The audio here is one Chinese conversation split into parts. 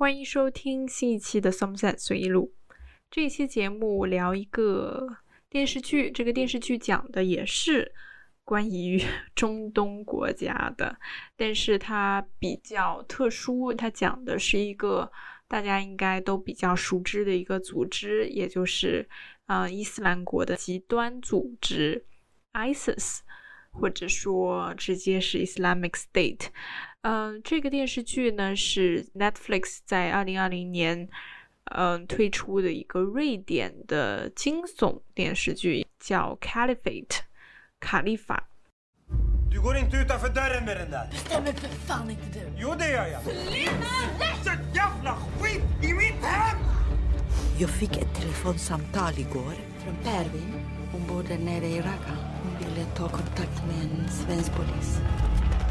欢迎收听新一期的《Somerset 随意录》。这期节目聊一个电视剧，这个电视剧讲的也是关于 中东国家的，但是它比较特殊，它讲的是一个大家应该都比较熟知的一个组织，也就是呃伊斯兰国的极端组织 ISIS，或者说直接是 Islamic State。嗯这个电视剧呢是 netflix 在二零二零年嗯推出的一个瑞典的惊悚电视剧叫 caliphate 卡莉法。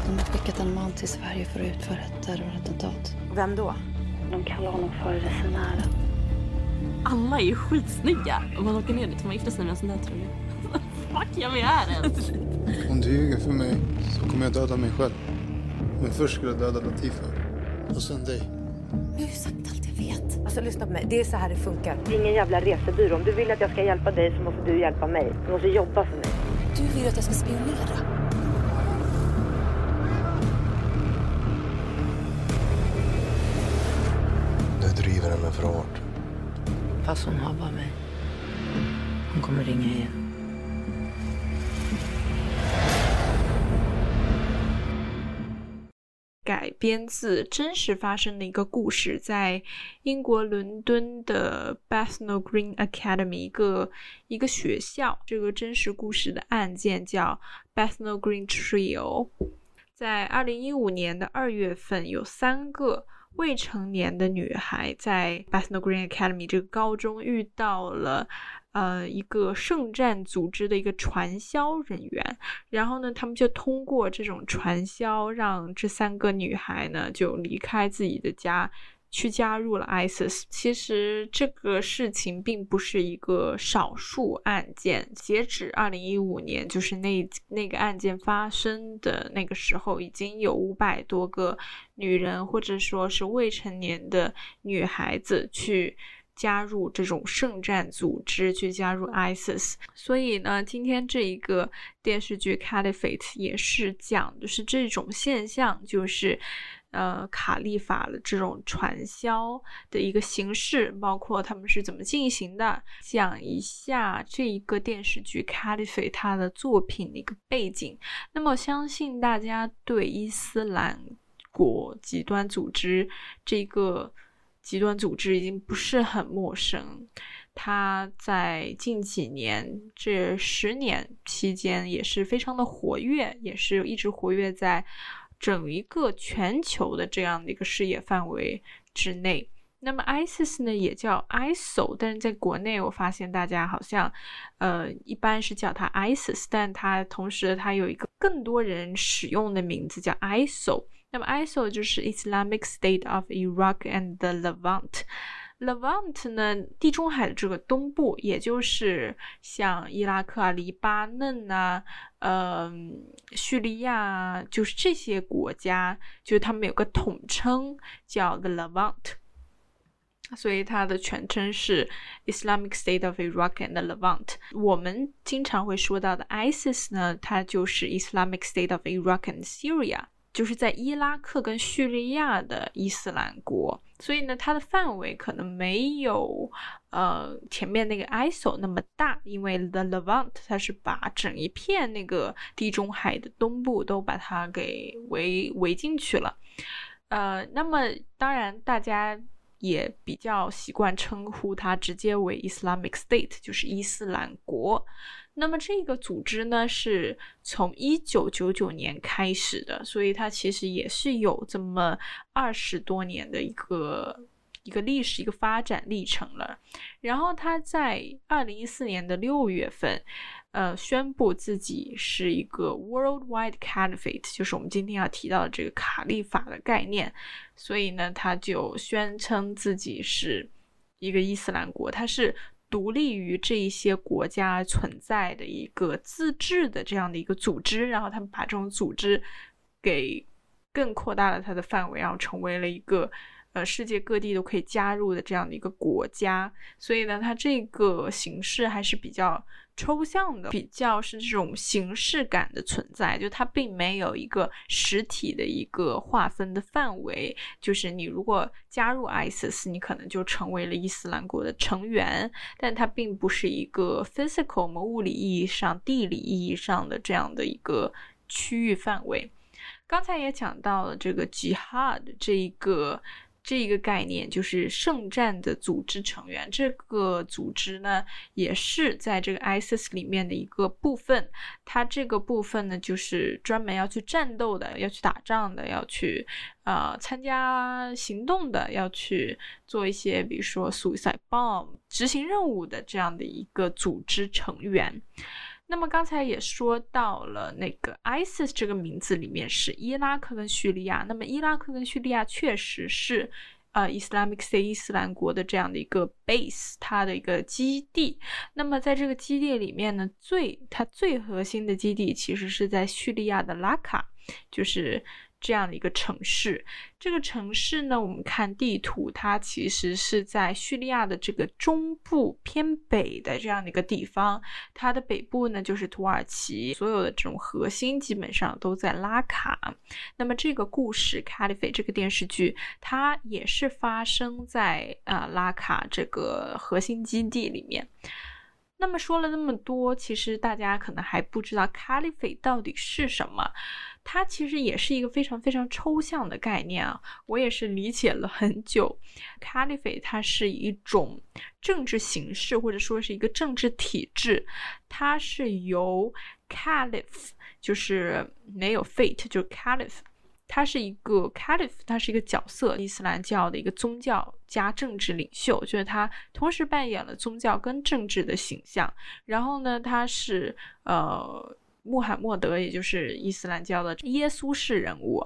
De har skickat en man till Sverige för att utföra ett terrorattentat. Vem då? De kallar honom för resenären. Alla är ju skitsnygga. Om man åker ner dit får man gifta sig med en sån där tror jag. Fuck jag vi är ens. Om du ljuger för mig så kommer jag döda mig själv. Men först ska jag döda Latifa. Och sen dig. Jag har ju sagt allt jag vet. Alltså lyssna på mig, det är så här det funkar. Det är ingen jävla resebyrå. Om du vill att jag ska hjälpa dig så måste du hjälpa mig. Du måste jobba för mig. Du vill att jag ska spionera. Fast hon har bara mig. Hon kommer ringa igen. 改编自真实发生的一个故事，在英国伦敦的 Bethnal Green Academy 一个一个学校，这个真实故事的案件叫 Bethnal Green Trio。在二零一五年的二月份，有三个未成年的女孩在 Bethnal Green Academy 这个高中遇到了呃一个圣战组织的一个传销人员，然后呢，他们就通过这种传销，让这三个女孩呢就离开自己的家。去加入了 ISIS。其实这个事情并不是一个少数案件，截止二零一五年，就是那那个案件发生的那个时候，已经有五百多个女人或者说是未成年的女孩子去。加入这种圣战组织，去加入 ISIS，所以呢，今天这一个电视剧《Caliphate》也是讲的是这种现象，就是呃卡利法的这种传销的一个形式，包括他们是怎么进行的，讲一下这一个电视剧《Caliphate》它的作品的一个背景。那么，相信大家对伊斯兰国极端组织这个。极端组织已经不是很陌生，它在近几年这十年期间也是非常的活跃，也是一直活跃在整一个全球的这样的一个视野范围之内。那么 ISIS 呢，也叫 ISIL，但是在国内我发现大家好像，呃，一般是叫它 ISIS，但它同时它有一个更多人使用的名字叫 ISIL。那么 ISIL 就是 Islamic State of Iraq and the Levant。Levant 呢，地中海的这个东部，也就是像伊拉克啊、黎巴嫩啊、嗯、叙利亚，就是这些国家，就是他们有个统称叫 the Levant。所以它的全称是 Islamic State of Iraq and the Levant。我们经常会说到的 ISIS 呢，它就是 Islamic State of Iraq and Syria。就是在伊拉克跟叙利亚的伊斯兰国，所以呢，它的范围可能没有呃前面那个 ISIL 那么大，因为 The Levant 它是把整一片那个地中海的东部都把它给围围进去了。呃，那么当然大家也比较习惯称呼它直接为 Islamic State，就是伊斯兰国。那么这个组织呢，是从一九九九年开始的，所以它其实也是有这么二十多年的一个一个历史、一个发展历程了。然后它在二零一四年的六月份，呃，宣布自己是一个 worldwide caliphate，就是我们今天要提到的这个卡利法的概念。所以呢，他就宣称自己是一个伊斯兰国，它是。独立于这一些国家存在的一个自治的这样的一个组织，然后他们把这种组织给更扩大了它的范围，然后成为了一个呃世界各地都可以加入的这样的一个国家，所以呢，它这个形式还是比较。抽象的比较是这种形式感的存在，就它并没有一个实体的一个划分的范围。就是你如果加入 ISIS，你可能就成为了伊斯兰国的成员，但它并不是一个 physical 我们物理意义上、地理意义上的这样的一个区域范围。刚才也讲到了这个 jihad 这一个。这个概念就是圣战的组织成员，这个组织呢也是在这个 ISIS 里面的一个部分。它这个部分呢，就是专门要去战斗的，要去打仗的，要去呃参加行动的，要去做一些比如说 suicide bomb 执行任务的这样的一个组织成员。那么刚才也说到了，那个 ISIS 这个名字里面是伊拉克跟叙利亚。那么伊拉克跟叙利亚确实是，呃，Islamic State 伊斯兰国的这样的一个 base，它的一个基地。那么在这个基地里面呢，最它最核心的基地其实是在叙利亚的拉卡，就是。这样的一个城市，这个城市呢，我们看地图，它其实是在叙利亚的这个中部偏北的这样的一个地方。它的北部呢，就是土耳其，所有的这种核心基本上都在拉卡。那么这个故事《Caliphate》这个电视剧，它也是发生在呃拉卡这个核心基地里面。那么说了那么多，其实大家可能还不知道 Caliphate 到底是什么。它其实也是一个非常非常抽象的概念啊，我也是理解了很久。Caliphate 它是一种政治形式，或者说是一个政治体制，它是由 Caliph，就是没有 Fate，就是 Caliph，它是一个 Caliph，它是一个角色，伊斯兰教的一个宗教加政治领袖，就是他同时扮演了宗教跟政治的形象。然后呢，他是呃。穆罕默德，也就是伊斯兰教的耶稣式人物，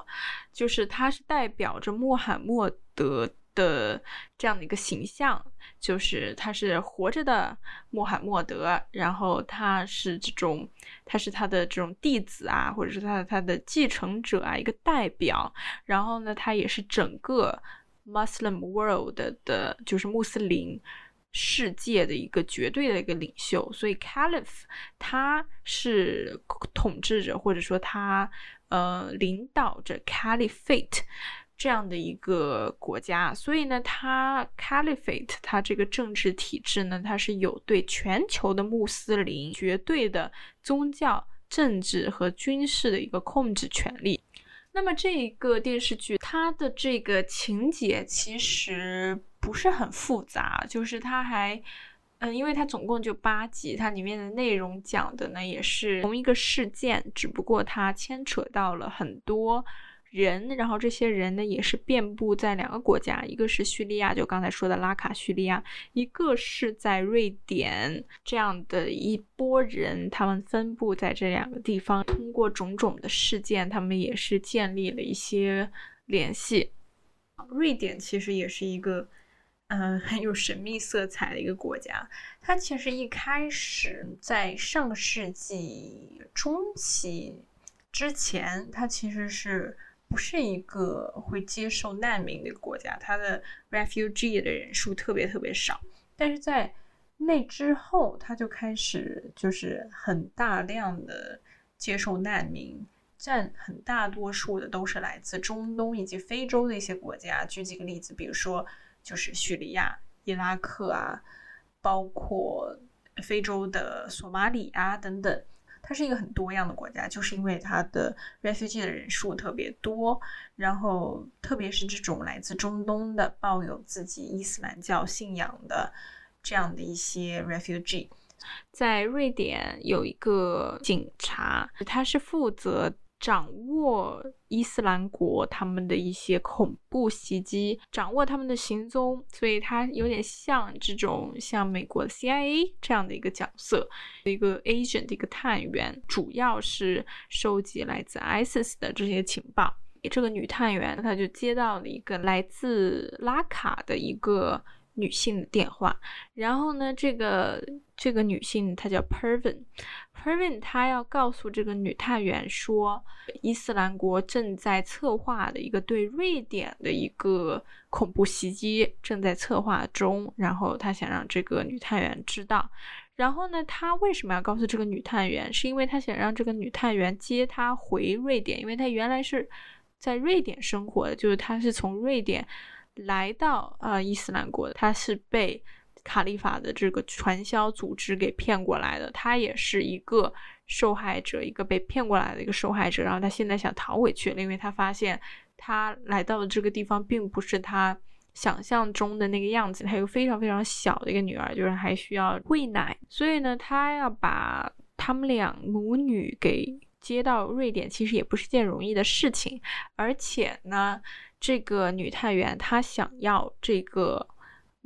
就是他是代表着穆罕默德的这样的一个形象，就是他是活着的穆罕默德，然后他是这种，他是他的这种弟子啊，或者是他的他的继承者啊，一个代表，然后呢，他也是整个 Muslim world 的，就是穆斯林。世界的一个绝对的一个领袖，所以 Caliph 他是统治者，或者说他呃领导着 Caliphate 这样的一个国家，所以呢，他 Caliphate 他这个政治体制呢，它是有对全球的穆斯林绝对的宗教、政治和军事的一个控制权利。那么这一个电视剧，它的这个情节其实。不是很复杂，就是它还，嗯，因为它总共就八集，它里面的内容讲的呢也是同一个事件，只不过它牵扯到了很多人，然后这些人呢也是遍布在两个国家，一个是叙利亚，就刚才说的拉卡叙利亚，一个是在瑞典，这样的一波人，他们分布在这两个地方，通过种种的事件，他们也是建立了一些联系。瑞典其实也是一个。嗯，很有神秘色彩的一个国家。它其实一开始在上个世纪中期之前，它其实是不是一个会接受难民的国家？它的 refugee 的人数特别特别少。但是在那之后，它就开始就是很大量的接受难民，占很大多数的都是来自中东以及非洲的一些国家。举几个例子，比如说。就是叙利亚、伊拉克啊，包括非洲的索马里啊等等，它是一个很多样的国家，就是因为它的 refugee 的人数特别多，然后特别是这种来自中东的抱有自己伊斯兰教信仰的这样的一些 refugee，在瑞典有一个警察，他是负责。掌握伊斯兰国他们的一些恐怖袭击，掌握他们的行踪，所以他有点像这种像美国 CIA 这样的一个角色，一个 agent 一个探员，主要是收集来自 ISIS 的这些情报。这个女探员她就接到了一个来自拉卡的一个女性的电话。然后呢，这个这个女性她叫 Pervin，Pervin 她要告诉这个女探员说，伊斯兰国正在策划的一个对瑞典的一个恐怖袭击正在策划中，然后她想让这个女探员知道。然后呢，他为什么要告诉这个女探员？是因为他想让这个女探员接他回瑞典，因为他原来是在瑞典生活的，就是他是从瑞典来到呃伊斯兰国，他是被卡利法的这个传销组织给骗过来的，他也是一个受害者，一个被骗过来的一个受害者。然后他现在想逃回去，因为他发现他来到的这个地方并不是他。想象中的那个样子，他有非常非常小的一个女儿，就是还需要喂奶，所以呢，他要把他们俩母女给接到瑞典，其实也不是件容易的事情。而且呢，这个女探员她想要这个。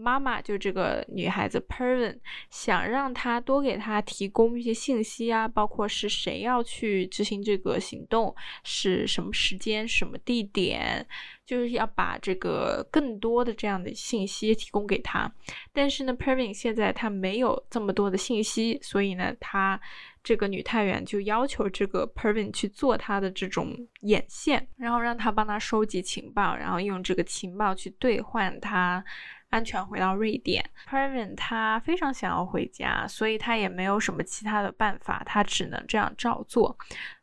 妈妈就这个女孩子 Pervin 想让她多给她提供一些信息啊，包括是谁要去执行这个行动，是什么时间、什么地点，就是要把这个更多的这样的信息提供给她。但是呢，Pervin 现在她没有这么多的信息，所以呢，她这个女探员就要求这个 Pervin 去做她的这种眼线，然后让她帮她收集情报，然后用这个情报去兑换她。安全回到瑞典，Pervin 他非常想要回家，所以他也没有什么其他的办法，他只能这样照做。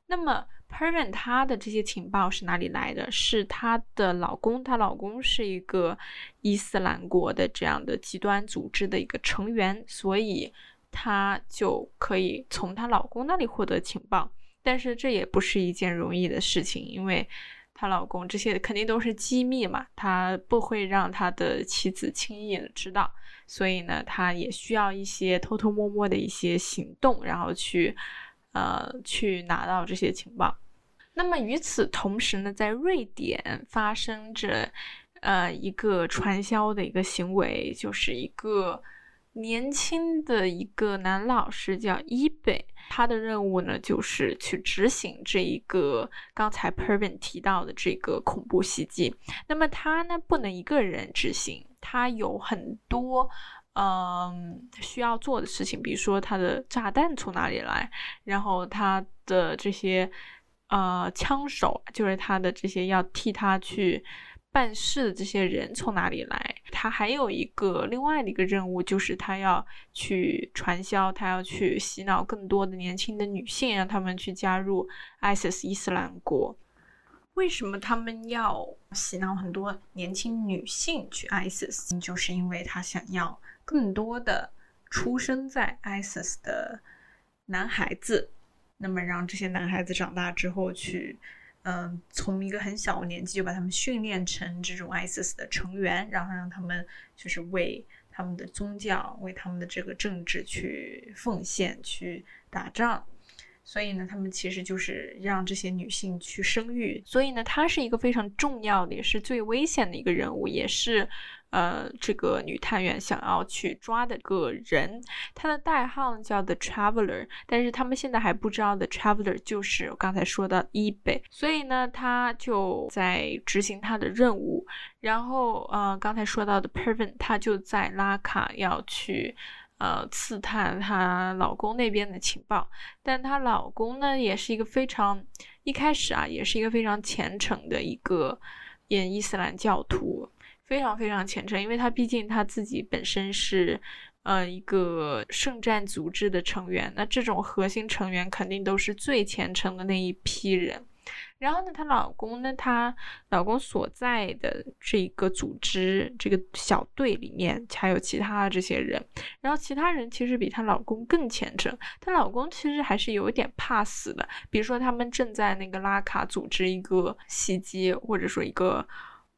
那么 Pervin 她的这些情报是哪里来的？是她的老公，她老公是一个伊斯兰国的这样的极端组织的一个成员，所以她就可以从她老公那里获得情报。但是这也不是一件容易的事情，因为。她老公这些肯定都是机密嘛，他不会让他的妻子轻易的知道，所以呢，他也需要一些偷偷摸摸的一些行动，然后去，呃，去拿到这些情报。那么与此同时呢，在瑞典发生着，呃，一个传销的一个行为，就是一个。年轻的一个男老师叫伊贝，他的任务呢就是去执行这一个刚才 Pervin 提到的这个恐怖袭击。那么他呢不能一个人执行，他有很多嗯需要做的事情，比如说他的炸弹从哪里来，然后他的这些呃枪手，就是他的这些要替他去。办事的这些人从哪里来？他还有一个另外的一个任务，就是他要去传销，他要去洗脑更多的年轻的女性，让他们去加入 ISIS 伊斯兰国。为什么他们要洗脑很多年轻女性去 ISIS？就是因为他想要更多的出生在 ISIS 的男孩子，那么让这些男孩子长大之后去。嗯从一个很小的年纪就把他们训练成这种 ISIS 的成员，然后让他们就是为他们的宗教、为他们的这个政治去奉献、去打仗。所以呢，他们其实就是让这些女性去生育。所以呢，他是一个非常重要的，也是最危险的一个人物，也是。呃，这个女探员想要去抓的个人，她的代号叫 The Traveler，但是他们现在还不知道 The Traveler 就是我刚才说的 eBay，所以呢，她就在执行她的任务。然后，呃，刚才说到的 Pervin，她就在拉卡要去，呃，刺探她老公那边的情报。但她老公呢，也是一个非常一开始啊，也是一个非常虔诚的一个演伊斯兰教徒。非常非常虔诚，因为他毕竟他自己本身是，呃，一个圣战组织的成员，那这种核心成员肯定都是最虔诚的那一批人。然后呢，她老公呢，她老公所在的这个组织这个小队里面还有其他的这些人，然后其他人其实比她老公更虔诚，她老公其实还是有一点怕死的，比如说他们正在那个拉卡组织一个袭击，或者说一个。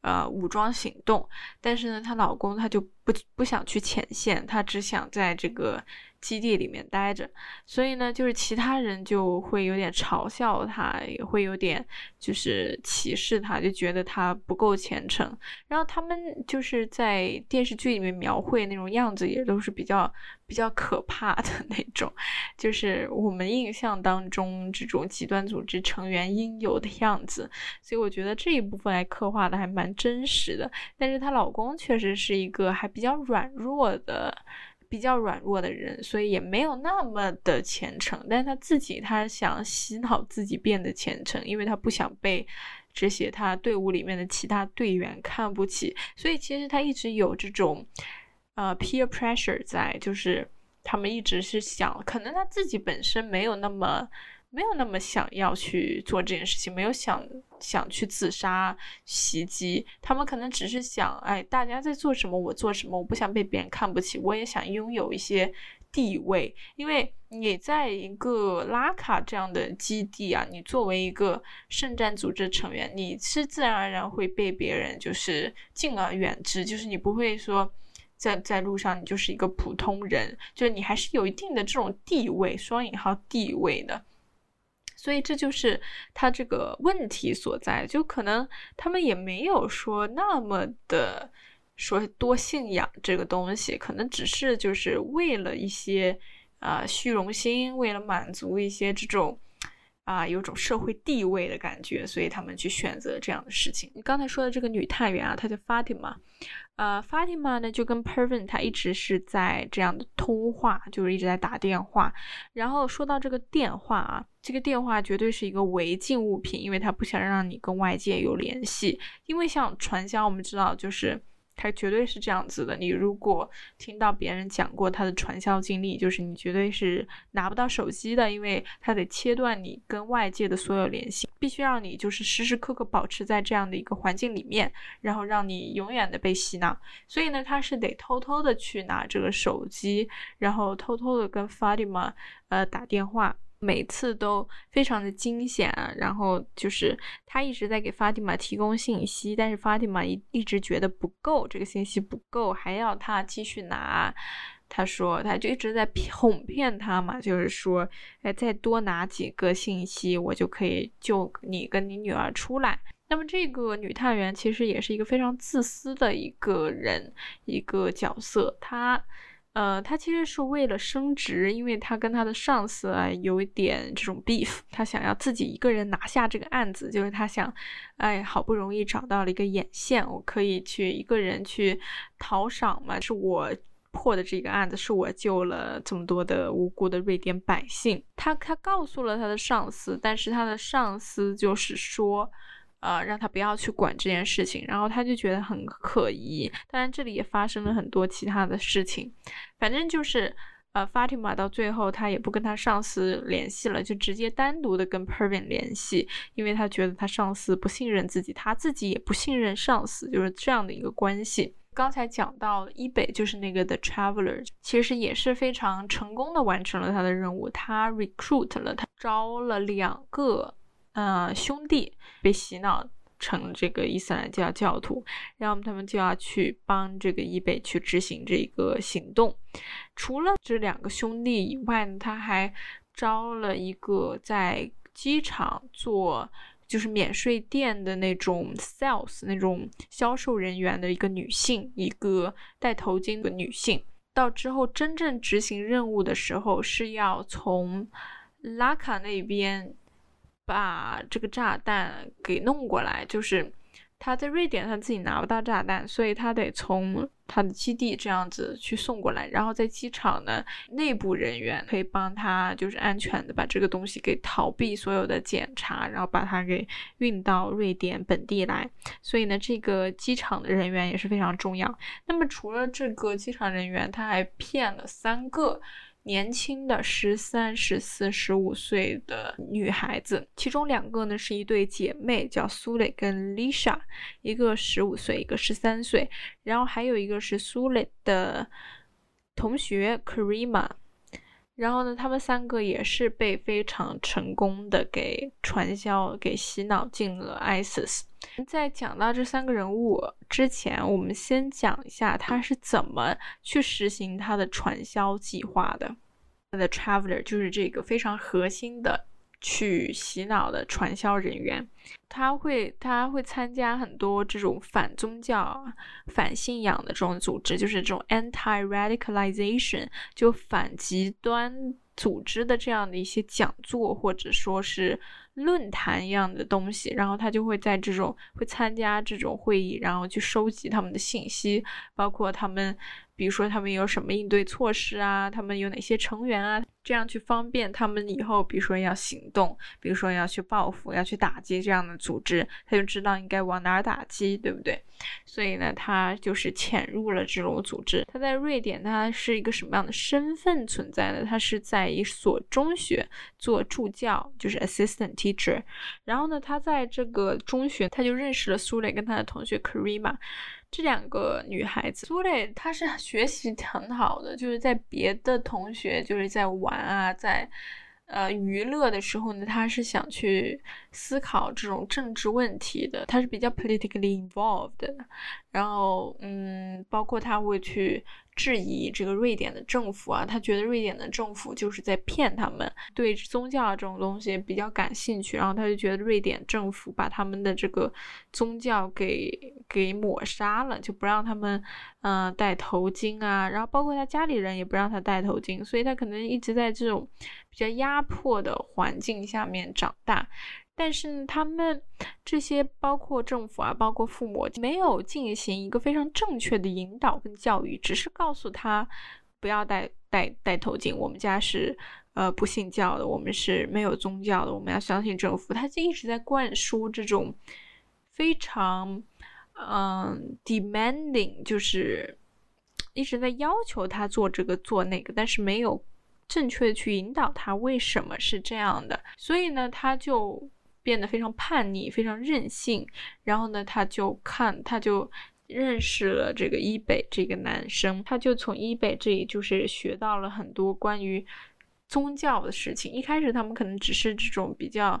呃，武装行动，但是呢，她老公他就不不想去前线，他只想在这个基地里面待着，所以呢，就是其他人就会有点嘲笑他，也会有点就是歧视他，就觉得他不够虔诚。然后他们就是在电视剧里面描绘那种样子，也都是比较。比较可怕的那种，就是我们印象当中这种极端组织成员应有的样子，所以我觉得这一部分还刻画的还蛮真实的。但是她老公确实是一个还比较软弱的。比较软弱的人，所以也没有那么的虔诚。但是他自己，他想洗脑自己变得虔诚，因为他不想被这些他队伍里面的其他队员看不起。所以其实他一直有这种呃 peer pressure 在，就是他们一直是想，可能他自己本身没有那么。没有那么想要去做这件事情，没有想想去自杀袭击，他们可能只是想，哎，大家在做什么，我做什么，我不想被别人看不起，我也想拥有一些地位，因为你在一个拉卡这样的基地啊，你作为一个圣战组织成员，你是自然而然会被别人就是敬而远之，就是你不会说在在路上你就是一个普通人，就是你还是有一定的这种地位，双引号地位的。所以这就是他这个问题所在，就可能他们也没有说那么的说多信仰这个东西，可能只是就是为了一些啊虚荣心，为了满足一些这种啊有种社会地位的感觉，所以他们去选择这样的事情。你刚才说的这个女探员啊，她叫 Fatima。呃，Fatima 呢就跟 Pervin 她一直是在这样的通话，就是一直在打电话。然后说到这个电话啊，这个电话绝对是一个违禁物品，因为他不想让你跟外界有联系。因为像传销，我们知道就是。他绝对是这样子的。你如果听到别人讲过他的传销经历，就是你绝对是拿不到手机的，因为他得切断你跟外界的所有联系，必须让你就是时时刻刻保持在这样的一个环境里面，然后让你永远的被洗脑。所以呢，他是得偷偷的去拿这个手机，然后偷偷的跟 Fatima 呃打电话。每次都非常的惊险，然后就是他一直在给法蒂玛提供信息，但是法蒂玛一一直觉得不够，这个信息不够，还要他继续拿。他说他就一直在哄骗他嘛，就是说，哎，再多拿几个信息，我就可以救你跟你女儿出来。那么这个女探员其实也是一个非常自私的一个人，一个角色，她。呃，他其实是为了升职，因为他跟他的上司啊有一点这种 beef，他想要自己一个人拿下这个案子，就是他想，哎，好不容易找到了一个眼线，我可以去一个人去讨赏嘛，是我破的这个案子，是我救了这么多的无辜的瑞典百姓。他他告诉了他的上司，但是他的上司就是说。呃，让他不要去管这件事情，然后他就觉得很可疑。当然，这里也发生了很多其他的事情。反正就是，呃，Fatima 到最后他也不跟他上司联系了，就直接单独的跟 Pervin 联系，因为他觉得他上司不信任自己，他自己也不信任上司，就是这样的一个关系。刚才讲到伊北，就是那个 The Traveler，其实也是非常成功的完成了他的任务，他 recruit 了，他招了两个。呃，兄弟被洗脑成这个伊斯兰教教徒，然后他们就要去帮这个伊贝去执行这个行动。除了这两个兄弟以外呢，他还招了一个在机场做就是免税店的那种 sales 那种销售人员的一个女性，一个戴头巾的女性。到之后真正执行任务的时候，是要从拉卡那边。把这个炸弹给弄过来，就是他在瑞典，他自己拿不到炸弹，所以他得从他的基地这样子去送过来。然后在机场呢，内部人员可以帮他，就是安全的把这个东西给逃避所有的检查，然后把它给运到瑞典本地来。所以呢，这个机场的人员也是非常重要。那么除了这个机场人员，他还骗了三个。年轻的十三、十四、十五岁的女孩子，其中两个呢是一对姐妹，叫苏蕾跟 Lisa，，一个十五岁，一个十三岁，然后还有一个是苏蕾的同学 Karima。然后呢，他们三个也是被非常成功的给传销、给洗脑进了 ISIS。在讲到这三个人物之前，我们先讲一下他是怎么去实行他的传销计划的。The Traveler 就是这个非常核心的去洗脑的传销人员，他会他会参加很多这种反宗教、反信仰的这种组织，就是这种 anti-radicalization，就反极端组织的这样的一些讲座或者说是论坛一样的东西，然后他就会在这种会参加这种会议，然后去收集他们的信息，包括他们。比如说他们有什么应对措施啊？他们有哪些成员啊？这样去方便他们以后，比如说要行动，比如说要去报复、要去打击这样的组织，他就知道应该往哪儿打击，对不对？所以呢，他就是潜入了这种组织。他在瑞典，他是一个什么样的身份存在呢？他是在一所中学做助教，就是 assistant teacher。然后呢，他在这个中学，他就认识了苏蕾跟他的同学 Karima。这两个女孩子，苏蕾她是学习很好的，就是在别的同学就是在玩啊，在呃娱乐的时候呢，她是想去思考这种政治问题的，她是比较 politically involved。然后嗯，包括她会去。质疑这个瑞典的政府啊，他觉得瑞典的政府就是在骗他们，对宗教这种东西比较感兴趣，然后他就觉得瑞典政府把他们的这个宗教给给抹杀了，就不让他们嗯戴头巾啊，然后包括他家里人也不让他戴头巾，所以他可能一直在这种比较压迫的环境下面长大。但是呢，他们这些包括政府啊，包括父母，没有进行一个非常正确的引导跟教育，只是告诉他不要戴戴戴头巾。我们家是呃不信教的，我们是没有宗教的，我们要相信政府。他就一直在灌输这种非常嗯 demanding，就是一直在要求他做这个做那个，但是没有正确的去引导他为什么是这样的。所以呢，他就。变得非常叛逆，非常任性。然后呢，他就看，他就认识了这个伊北这个男生。他就从伊北这里就是学到了很多关于宗教的事情。一开始他们可能只是这种比较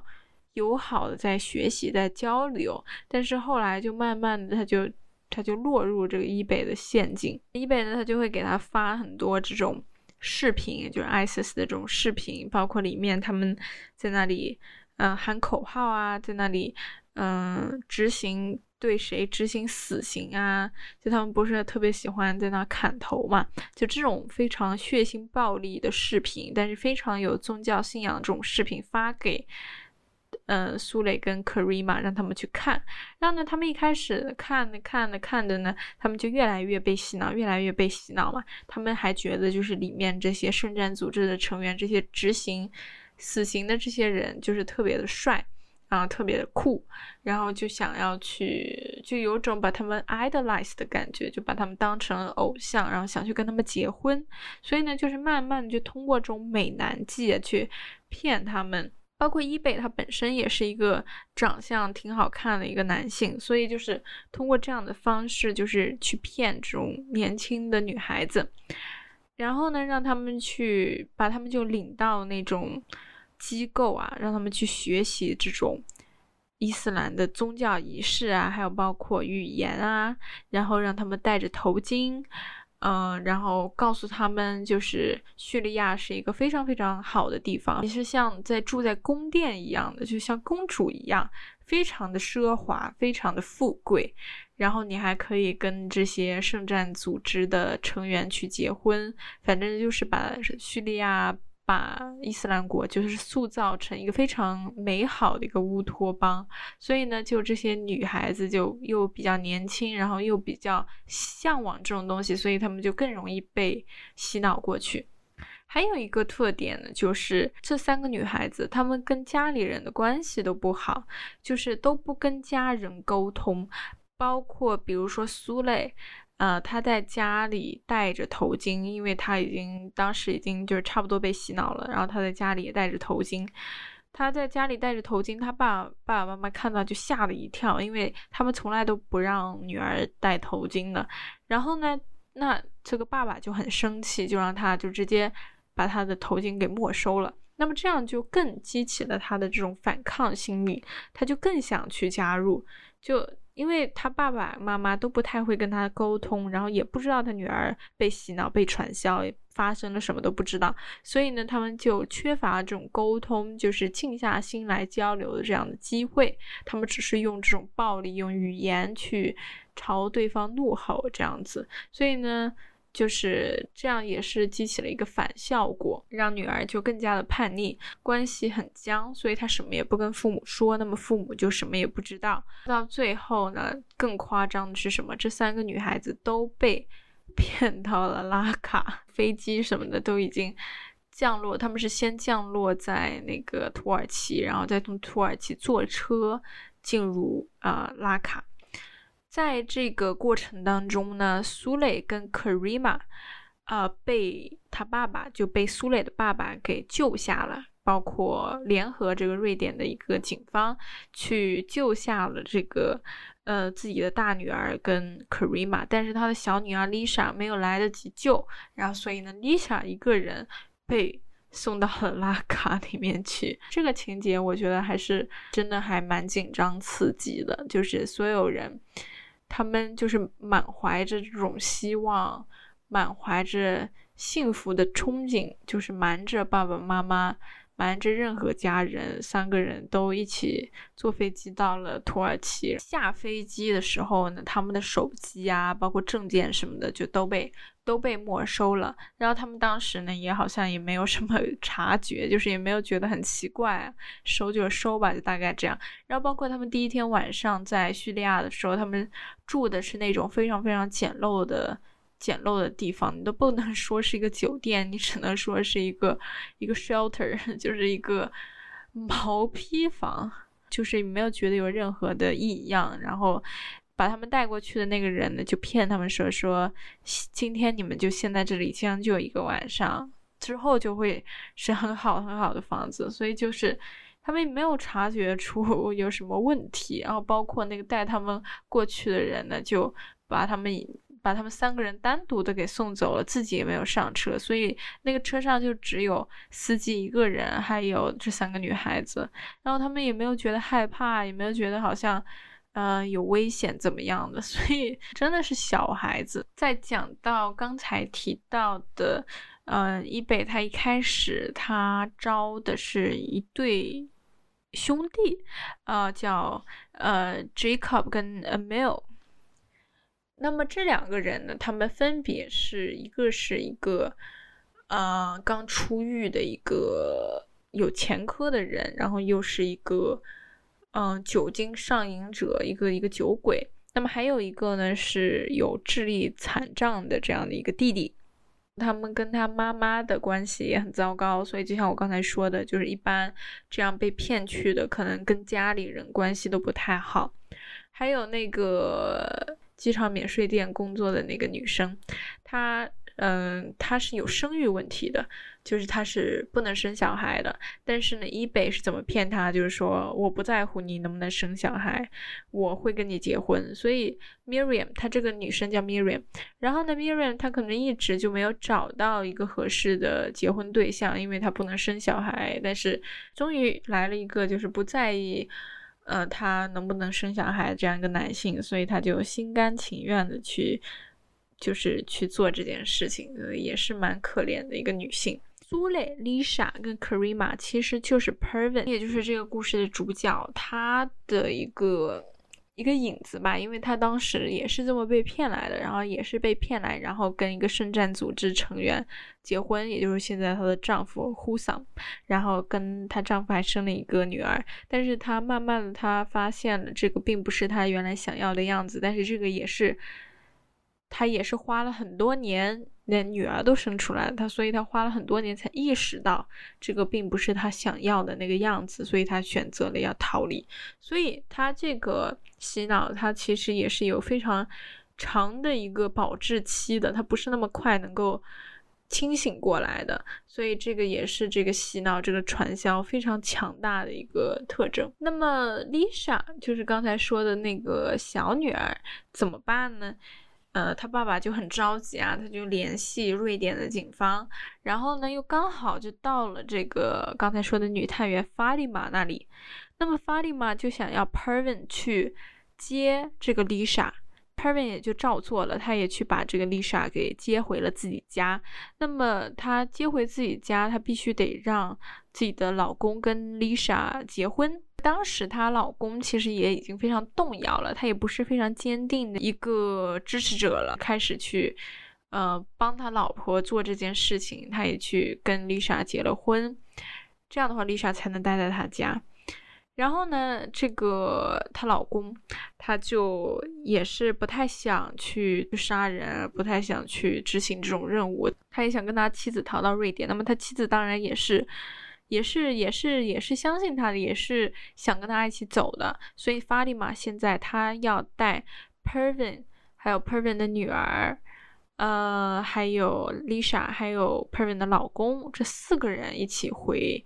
友好的在学习、在交流，但是后来就慢慢的，他就他就落入这个伊北的陷阱。伊北呢，他就会给他发很多这种视频，就是 ISIS 的这种视频，包括里面他们在那里。嗯，喊口号啊，在那里，嗯，执行对谁执行死刑啊？就他们不是特别喜欢在那砍头嘛？就这种非常血腥暴力的视频，但是非常有宗教信仰这种视频发给，嗯，苏磊跟 Karima 让他们去看。然后呢，他们一开始看的看的看的呢，他们就越来越被洗脑，越来越被洗脑嘛。他们还觉得就是里面这些圣战组织的成员，这些执行。死刑的这些人就是特别的帅，然后特别的酷，然后就想要去，就有种把他们 idolize 的感觉，就把他们当成偶像，然后想去跟他们结婚。所以呢，就是慢慢的就通过这种美男计去骗他们。包括伊贝他本身也是一个长相挺好看的一个男性，所以就是通过这样的方式，就是去骗这种年轻的女孩子，然后呢，让他们去把他们就领到那种。机构啊，让他们去学习这种伊斯兰的宗教仪式啊，还有包括语言啊，然后让他们戴着头巾，嗯，然后告诉他们，就是叙利亚是一个非常非常好的地方，你是像在住在宫殿一样的，就像公主一样，非常的奢华，非常的富贵，然后你还可以跟这些圣战组织的成员去结婚，反正就是把叙利亚。把伊斯兰国就是塑造成一个非常美好的一个乌托邦，所以呢，就这些女孩子就又比较年轻，然后又比较向往这种东西，所以她们就更容易被洗脑过去。还有一个特点呢，就是这三个女孩子她们跟家里人的关系都不好，就是都不跟家人沟通，包括比如说苏蕾。呃，他在家里戴着头巾，因为他已经当时已经就是差不多被洗脑了。然后他在家里也戴着头巾，他在家里戴着头巾，他爸爸爸妈妈看到就吓了一跳，因为他们从来都不让女儿戴头巾的。然后呢，那这个爸爸就很生气，就让他就直接把他的头巾给没收了。那么这样就更激起了他的这种反抗心理，他就更想去加入，就。因为他爸爸妈妈都不太会跟他沟通，然后也不知道他女儿被洗脑、被传销发生了什么都不知道，所以呢，他们就缺乏这种沟通，就是静下心来交流的这样的机会。他们只是用这种暴力、用语言去朝对方怒吼这样子，所以呢。就是这样，也是激起了一个反效果，让女儿就更加的叛逆，关系很僵，所以她什么也不跟父母说，那么父母就什么也不知道。到最后呢，更夸张的是什么？这三个女孩子都被 骗到了拉卡，飞机什么的都已经降落，他们是先降落在那个土耳其，然后再从土耳其坐车进入啊拉卡。在这个过程当中呢，苏磊跟 Karima，呃，被他爸爸就被苏磊的爸爸给救下了，包括联合这个瑞典的一个警方去救下了这个呃自己的大女儿跟 Karima，但是他的小女儿 Lisa 没有来得及救，然后所以呢，Lisa 一个人被送到了拉卡里面去。这个情节我觉得还是真的还蛮紧张刺激的，就是所有人。他们就是满怀着这种希望，满怀着幸福的憧憬，就是瞒着爸爸妈妈，瞒着任何家人，三个人都一起坐飞机到了土耳其。下飞机的时候呢，他们的手机啊，包括证件什么的，就都被。都被没收了，然后他们当时呢也好像也没有什么 察觉，就是也没有觉得很奇怪，收就收吧，就大概这样。然后包括他们第一天晚上在叙利亚的时候，他们住的是那种非常非常简陋的简陋的地方，你都不能 说是一个酒店，你只能说是一个一个 shelter，就是一个毛坯房，就是没有觉得有任何的异样，然后。把他们带过去的那个人呢，就骗他们说说，今天你们就先在这里将就一个晚上，之后就会是很好很好的房子。所以就是他们没有察觉出 有什么问题，然后包括那个带他们过去的人呢，就把他们把他们三个人单独的给送走了，自己也没有上车，所以那个车上就只有司机一个人，还有这三个女孩子，然后他们也没有觉得害怕，也没有觉得好像。呃，有危险怎么样的？所以真的是小孩子。在讲到刚才提到的，呃，伊贝他一开始他招的是一对兄弟，呃，叫呃 Jacob 跟 Emil。那么这两个人呢，他们分别是一个是一个呃刚出狱的一个有前科的人，然后又是一个。嗯，酒精上瘾者，一个一个酒鬼。那么还有一个呢，是有智力残障的这样的一个弟弟。他们跟他妈妈的关系也很糟糕，所以就像我刚才说的，就是一般这样被骗去的，可能跟家里人关系都不太好。还有那个机场免税店工作的那个女生，她。嗯，他是有生育问题的，就是他是不能生小孩的。但是呢，伊贝是怎么骗他？就是说我不在乎你能不能生小孩，我会跟你结婚。所以 Miriam，她这个女生叫 Miriam。然后呢，Miriam 她可能一直就没有找到一个合适的结婚对象，因为她不能生小孩。但是终于来了一个就是不在意，呃，他能不能生小孩这样一个男性，所以他就心甘情愿的去。就是去做这件事情，也是蛮可怜的一个女性。苏蕾、Lisa 跟 Karima 其实就是 Pervin，也就是这个故事的主角，他的一个一个影子吧。因为他当时也是这么被骗来的，然后也是被骗来，然后跟一个圣战组织成员结婚，也就是现在她的丈夫 Husam，然后跟她丈夫还生了一个女儿。但是她慢慢的，她发现了这个并不是她原来想要的样子，但是这个也是。他也是花了很多年，连女儿都生出来了，他所以他花了很多年才意识到这个并不是他想要的那个样子，所以他选择了要逃离。所以他这个洗脑，他其实也是有非常长的一个保质期的，他不是那么快能够清醒过来的。所以这个也是这个洗脑、这个传销非常强大的一个特征。那么 Lisa 就是刚才说的那个小女儿，怎么办呢？呃，他爸爸就很着急啊，他就联系瑞典的警方，然后呢，又刚好就到了这个刚才说的女探员法利玛那里。那么法利玛就想要 Pervin 去接这个 Lisa。Pervin 也就照做了，他也去把这个 Lisa 给接回了自己家。那么他接回自己家，他必须得让自己的老公跟 Lisa 结婚。当时她老公其实也已经非常动摇了，他也不是非常坚定的一个支持者了，开始去呃帮他老婆做这件事情，他也去跟丽莎结了婚。这样的话丽莎才能待在他家。然后呢，这个她老公，他就也是不太想去杀人，不太想去执行这种任务。他也想跟他妻子逃到瑞典。那么他妻子当然也是，也是，也是，也是相信他的，也是想跟他一起走的。所以法蒂玛现在他要带 Pervin，还有 Pervin 的女儿，呃，还有 Lisa，还有 Pervin 的老公，这四个人一起回。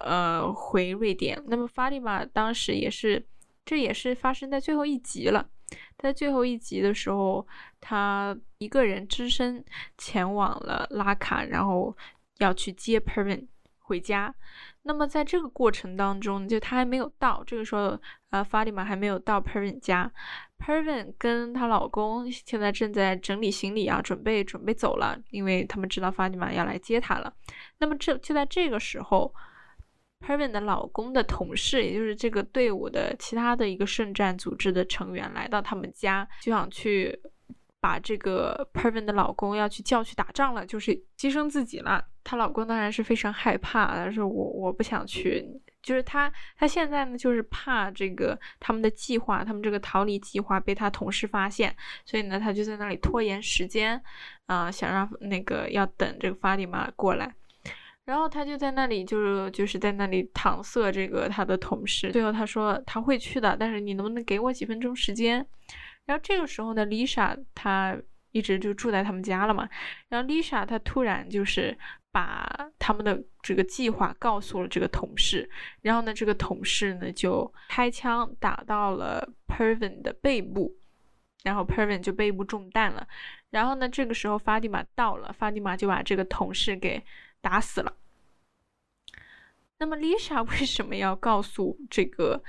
呃，回瑞典。那么法蒂玛当时也是，这也是发生在最后一集了。在最后一集的时候，他一个人只身前往了拉卡，然后要去接 Pervin 回家。那么在这个过程当中，就他还没有到，这个时候，呃，法蒂玛还没有到 Pervin 家。Pervin 跟她老公现在正在整理行李啊，准备准备走了，因为他们知道法蒂玛要来接他了。那么这就在这个时候。Pervin 的老公的同事，也就是这个队伍的其他的一个圣战组织的成员，来到他们家，就想去把这个 Pervin 的老公要去叫去打仗了，就是牺牲自己了。她老公当然是非常害怕，他说我我不想去，就是他他现在呢就是怕这个他们的计划，他们这个逃离计划被他同事发现，所以呢他就在那里拖延时间，啊，想让那个要等这个法蒂玛过来。然后他就在那里，就是就是在那里搪塞这个他的同事。最后他说他会去的，但是你能不能给我几分钟时间？然后这个时候呢，Lisa 她一直就住在他们家了嘛。然后 Lisa 她突然就是把他们的这个计划告诉了这个同事。然后呢，这个同事呢就开枪打到了 Pervin 的背部，然后 Pervin 就背部中弹了。然后呢，这个时候法蒂玛到了，法蒂玛就把这个同事给。打死了。那么，Lisa 为什么要告诉这个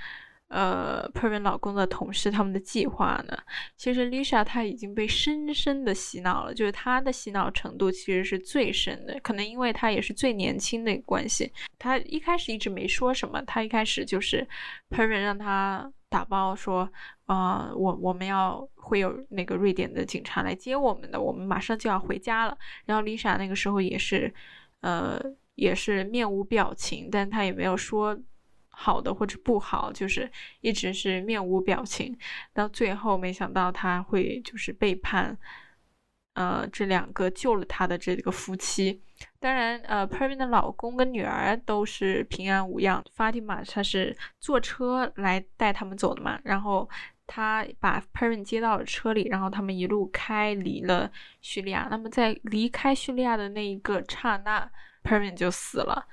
呃 Pervin 老公的同事他们的计划呢？其实，Lisa 她已经被深深的洗脑了，就是她的洗脑程度其实是最深的。可能因为她也是最年轻的关系，她一开始一直没说什么。她一开始就是 Pervin 让她打包说，呃，我我们要会有那个瑞典的警察来接我们的，我们马上就要回家了。然后，Lisa 那个时候也是。呃，也是面无表情，但她也没有说好的或者不好，就是一直是面无表情。到最后，没想到他会就是背叛，呃，这两个救了他的这个夫妻。当然，呃，Pervin 的老公跟女儿都是平安无恙。Fatima 她是坐车来带他们走的嘛，然后他把 Pervin 接到了车里，然后他们一路开离了叙利亚。那么在离开叙利亚的那一个刹那，Pervin 就死了。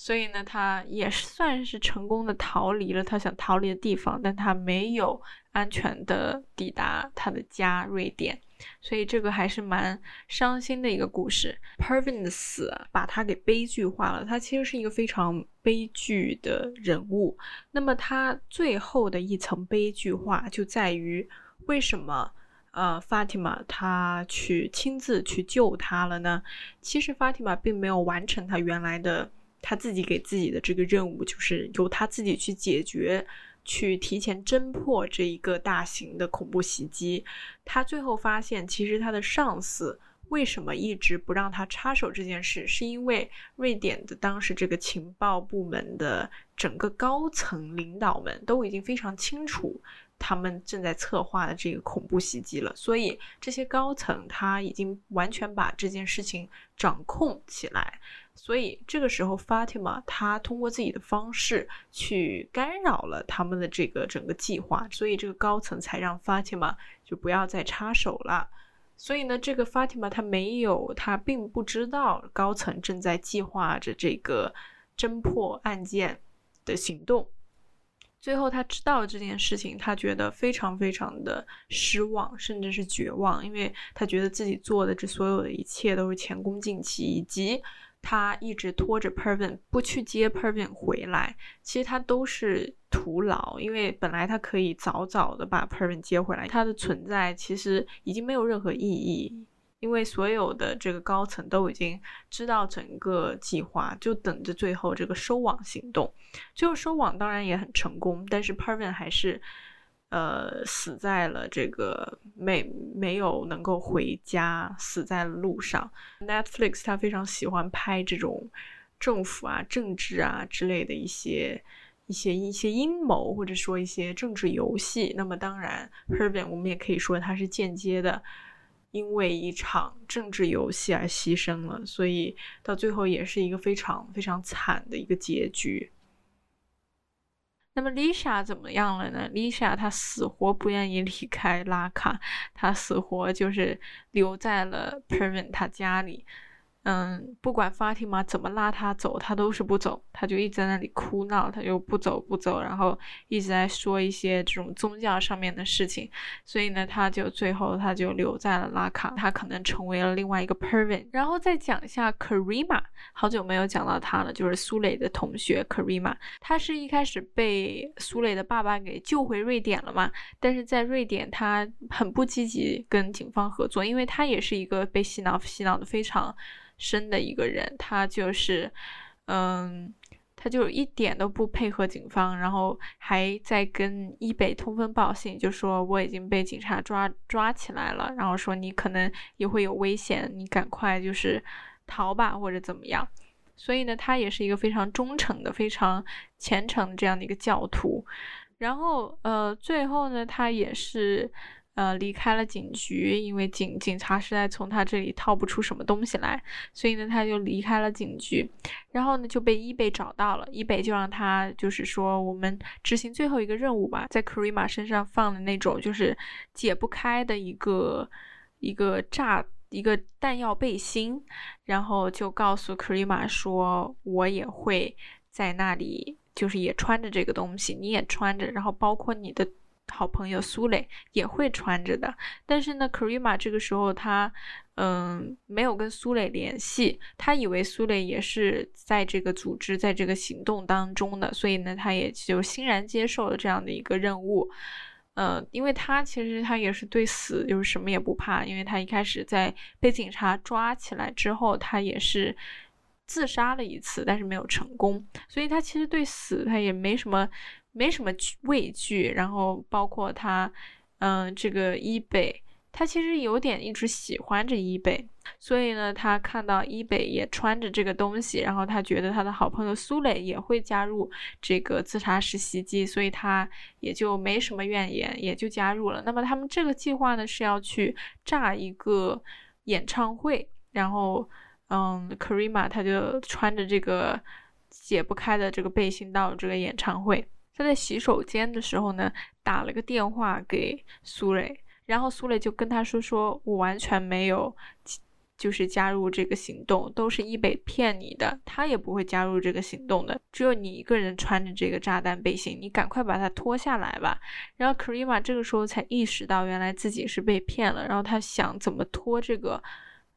所以呢，他也算是成功的逃离了他想逃离的地方，但他没有安全的抵达他的家瑞典。所以这个还是蛮伤心的一个故事。Pervin 的死把他给悲剧化了，他其实是一个非常悲剧的人物。那么他最后的一层悲剧化就在于，为什么呃 Fatima 他去亲自去救他了呢？其实 Fatima 并没有完成他原来的他自己给自己的这个任务，就是由他自己去解决。去提前侦破这一个大型的恐怖袭击，他最后发现，其实他的上司为什么一直不让他插手这件事，是因为瑞典的当时这个情报部门的整个高层领导们都已经非常清楚他们正在策划的这个恐怖袭击了，所以这些高层他已经完全把这件事情掌控起来。所以这个时候，Fatima 她通过自己的方式去干扰了他们的这个整个计划，所以这个高层才让 Fatima 就不要再插手了。所以呢，这个 Fatima 她没有，她并不知道高层正在计划着这个侦破案件的行动。最后他知道这件事情，他觉得非常非常的失望，甚至是绝望，因为他觉得自己做的这所有的一切都是前功尽弃，以及。他一直拖着 Pervin 不去接 Pervin 回来，其实他都是徒劳，因为本来他可以早早的把 Pervin 接回来，他的存在其实已经没有任何意义，因为所有的这个高层都已经知道整个计划，就等着最后这个收网行动。最后收网当然也很成功，但是 Pervin 还是。呃，死在了这个没没有能够回家，死在了路上。Netflix 它非常喜欢拍这种政府啊、政治啊之类的一些一些一些阴谋，或者说一些政治游戏。那么当然 h e r b i n 我们也可以说他是间接的，因为一场政治游戏而牺牲了，所以到最后也是一个非常非常惨的一个结局。那么 Lisa 怎么样了呢？Lisa 她死活不愿意离开拉卡，她死活就是留在了 Pervin 他家里。嗯，不管 Fatima 怎么拉他走，他都是不走，他就一直在那里哭闹，他就不走不走，然后一直在说一些这种宗教上面的事情，所以呢，他就最后他就留在了拉卡，他可能成为了另外一个 Pervin。然后再讲一下 Karima，好久没有讲到他了，就是苏磊的同学 Karima，他是一开始被苏磊的爸爸给救回瑞典了嘛，但是在瑞典他很不积极跟警方合作，因为他也是一个被洗脑洗脑的非常。深的一个人，他就是，嗯，他就一点都不配合警方，然后还在跟伊北通风报信，就说我已经被警察抓抓起来了，然后说你可能也会有危险，你赶快就是逃吧或者怎么样。所以呢，他也是一个非常忠诚的、非常虔诚这样的一个教徒。然后，呃，最后呢，他也是。呃，离开了警局，因为警警察实在从他这里套不出什么东西来，所以呢，他就离开了警局。然后呢，就被伊贝找到了，伊贝就让他就是说，我们执行最后一个任务吧，在 Karima 身上放的那种就是解不开的一个一个炸一个弹药背心，然后就告诉 Krima 说，我也会在那里，就是也穿着这个东西，你也穿着，然后包括你的。好朋友苏磊也会穿着的，但是呢，Karima 这个时候他，嗯，没有跟苏磊联系，他以为苏磊也是在这个组织，在这个行动当中的，所以呢，他也就欣然接受了这样的一个任务，呃，因为他其实他也是对死就是什么也不怕，因为他一开始在被警察抓起来之后，他也是自杀了一次，但是没有成功，所以他其实对死他也没什么。没什么畏惧，然后包括他，嗯，这个伊北，他其实有点一直喜欢着伊北，所以呢，他看到伊北也穿着这个东西，然后他觉得他的好朋友苏磊也会加入这个自杀式袭击，所以他也就没什么怨言，也就加入了。那么他们这个计划呢是要去炸一个演唱会，然后，嗯，Karima 他就穿着这个解不开的这个背心到这个演唱会。他在洗手间的时候呢，打了个电话给苏磊，然后苏磊就跟他说：“说我完全没有，就是加入这个行动，都是伊北骗你的，他也不会加入这个行动的，只有你一个人穿着这个炸弹背心，你赶快把它脱下来吧。”然后 Karima 这个时候才意识到，原来自己是被骗了，然后他想怎么脱这个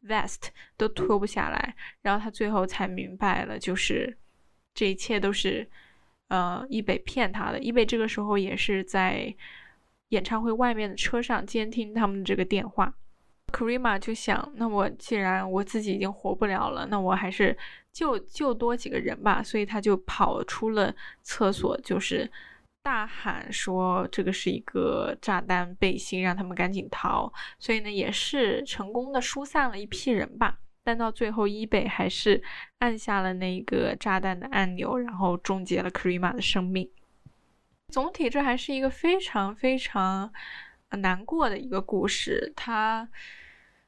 vest 都脱不下来，然后他最后才明白了，就是这一切都是。呃，伊北骗他的。伊北这个时候也是在演唱会外面的车上监听他们这个电话。Karima 就想，那我既然我自己已经活不了了，那我还是救救多几个人吧。所以他就跑出了厕所，就是大喊说这个是一个炸弹背心，让他们赶紧逃。所以呢，也是成功的疏散了一批人吧。但到最后，伊北还是按下了那个炸弹的按钮，然后终结了 Krima 的生命。总体，这还是一个非常非常难过的一个故事。它，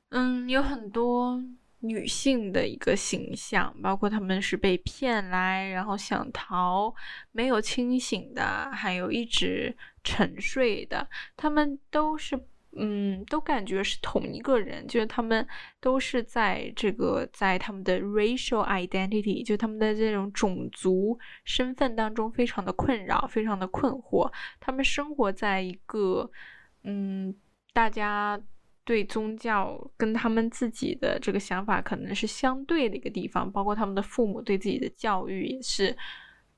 嗯，有很多女性的一个形象，包括他们是被骗来，然后想逃，没有清醒的，还有一直沉睡的，他们都是。嗯，都感觉是同一个人，就是他们都是在这个在他们的 racial identity，就他们的这种种族身份当中非常的困扰，非常的困惑。他们生活在一个嗯，大家对宗教跟他们自己的这个想法可能是相对的一个地方，包括他们的父母对自己的教育也是，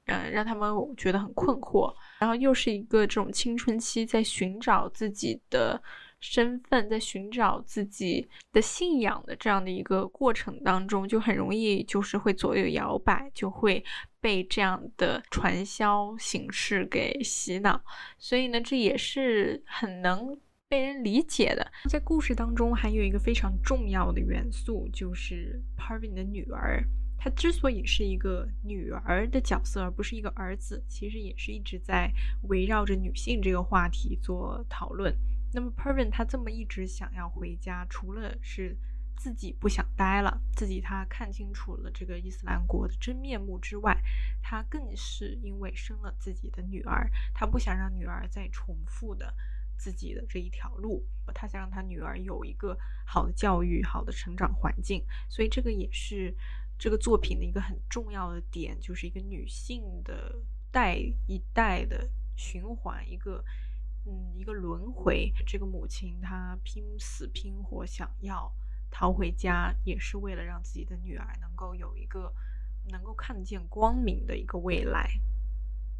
嗯，让他们觉得很困惑。然后又是一个这种青春期在寻找自己的身份，在寻找自己的信仰的这样的一个过程当中，就很容易就是会左右摇摆，就会被这样的传销形式给洗脑。所以呢，这也是很能。被人理解的，在故事当中还有一个非常重要的元素，就是 Parvin 的女儿。她之所以是一个女儿的角色，而不是一个儿子，其实也是一直在围绕着女性这个话题做讨论。那么 Pervin 他这么一直想要回家，除了是自己不想待了，自己他看清楚了这个伊斯兰国的真面目之外，他更是因为生了自己的女儿，他不想让女儿再重复的。自己的这一条路，他想让他女儿有一个好的教育、好的成长环境，所以这个也是这个作品的一个很重要的点，就是一个女性的代一代的循环，一个嗯一个轮回。这个母亲她拼死拼活想要逃回家，也是为了让自己的女儿能够有一个能够看见光明的一个未来。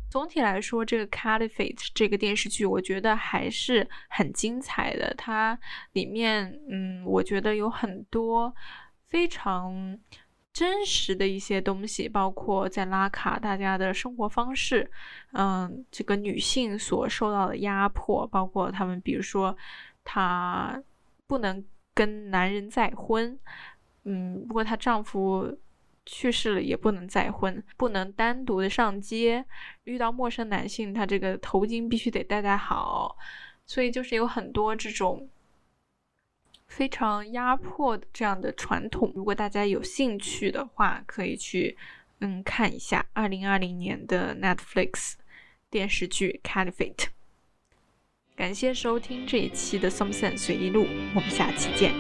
总体来说，这个《Caliphate》这个电视剧，我觉得还是很精彩的。它里面，嗯，我觉得有很多非常真实的一些东西，包括在拉卡大家的生活方式，嗯，这个女性所受到的压迫，包括他们，比如说她不能跟男人再婚，嗯，不过她丈夫。去世了也不能再婚，不能单独的上街，遇到陌生男性，她这个头巾必须得戴戴好，所以就是有很多这种非常压迫的这样的传统。如果大家有兴趣的话，可以去嗯看一下二零二零年的 Netflix 电视剧《Caliphate》。感谢收听这一期的 Some Sense 随意录，我们下期见。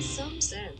Some Sense。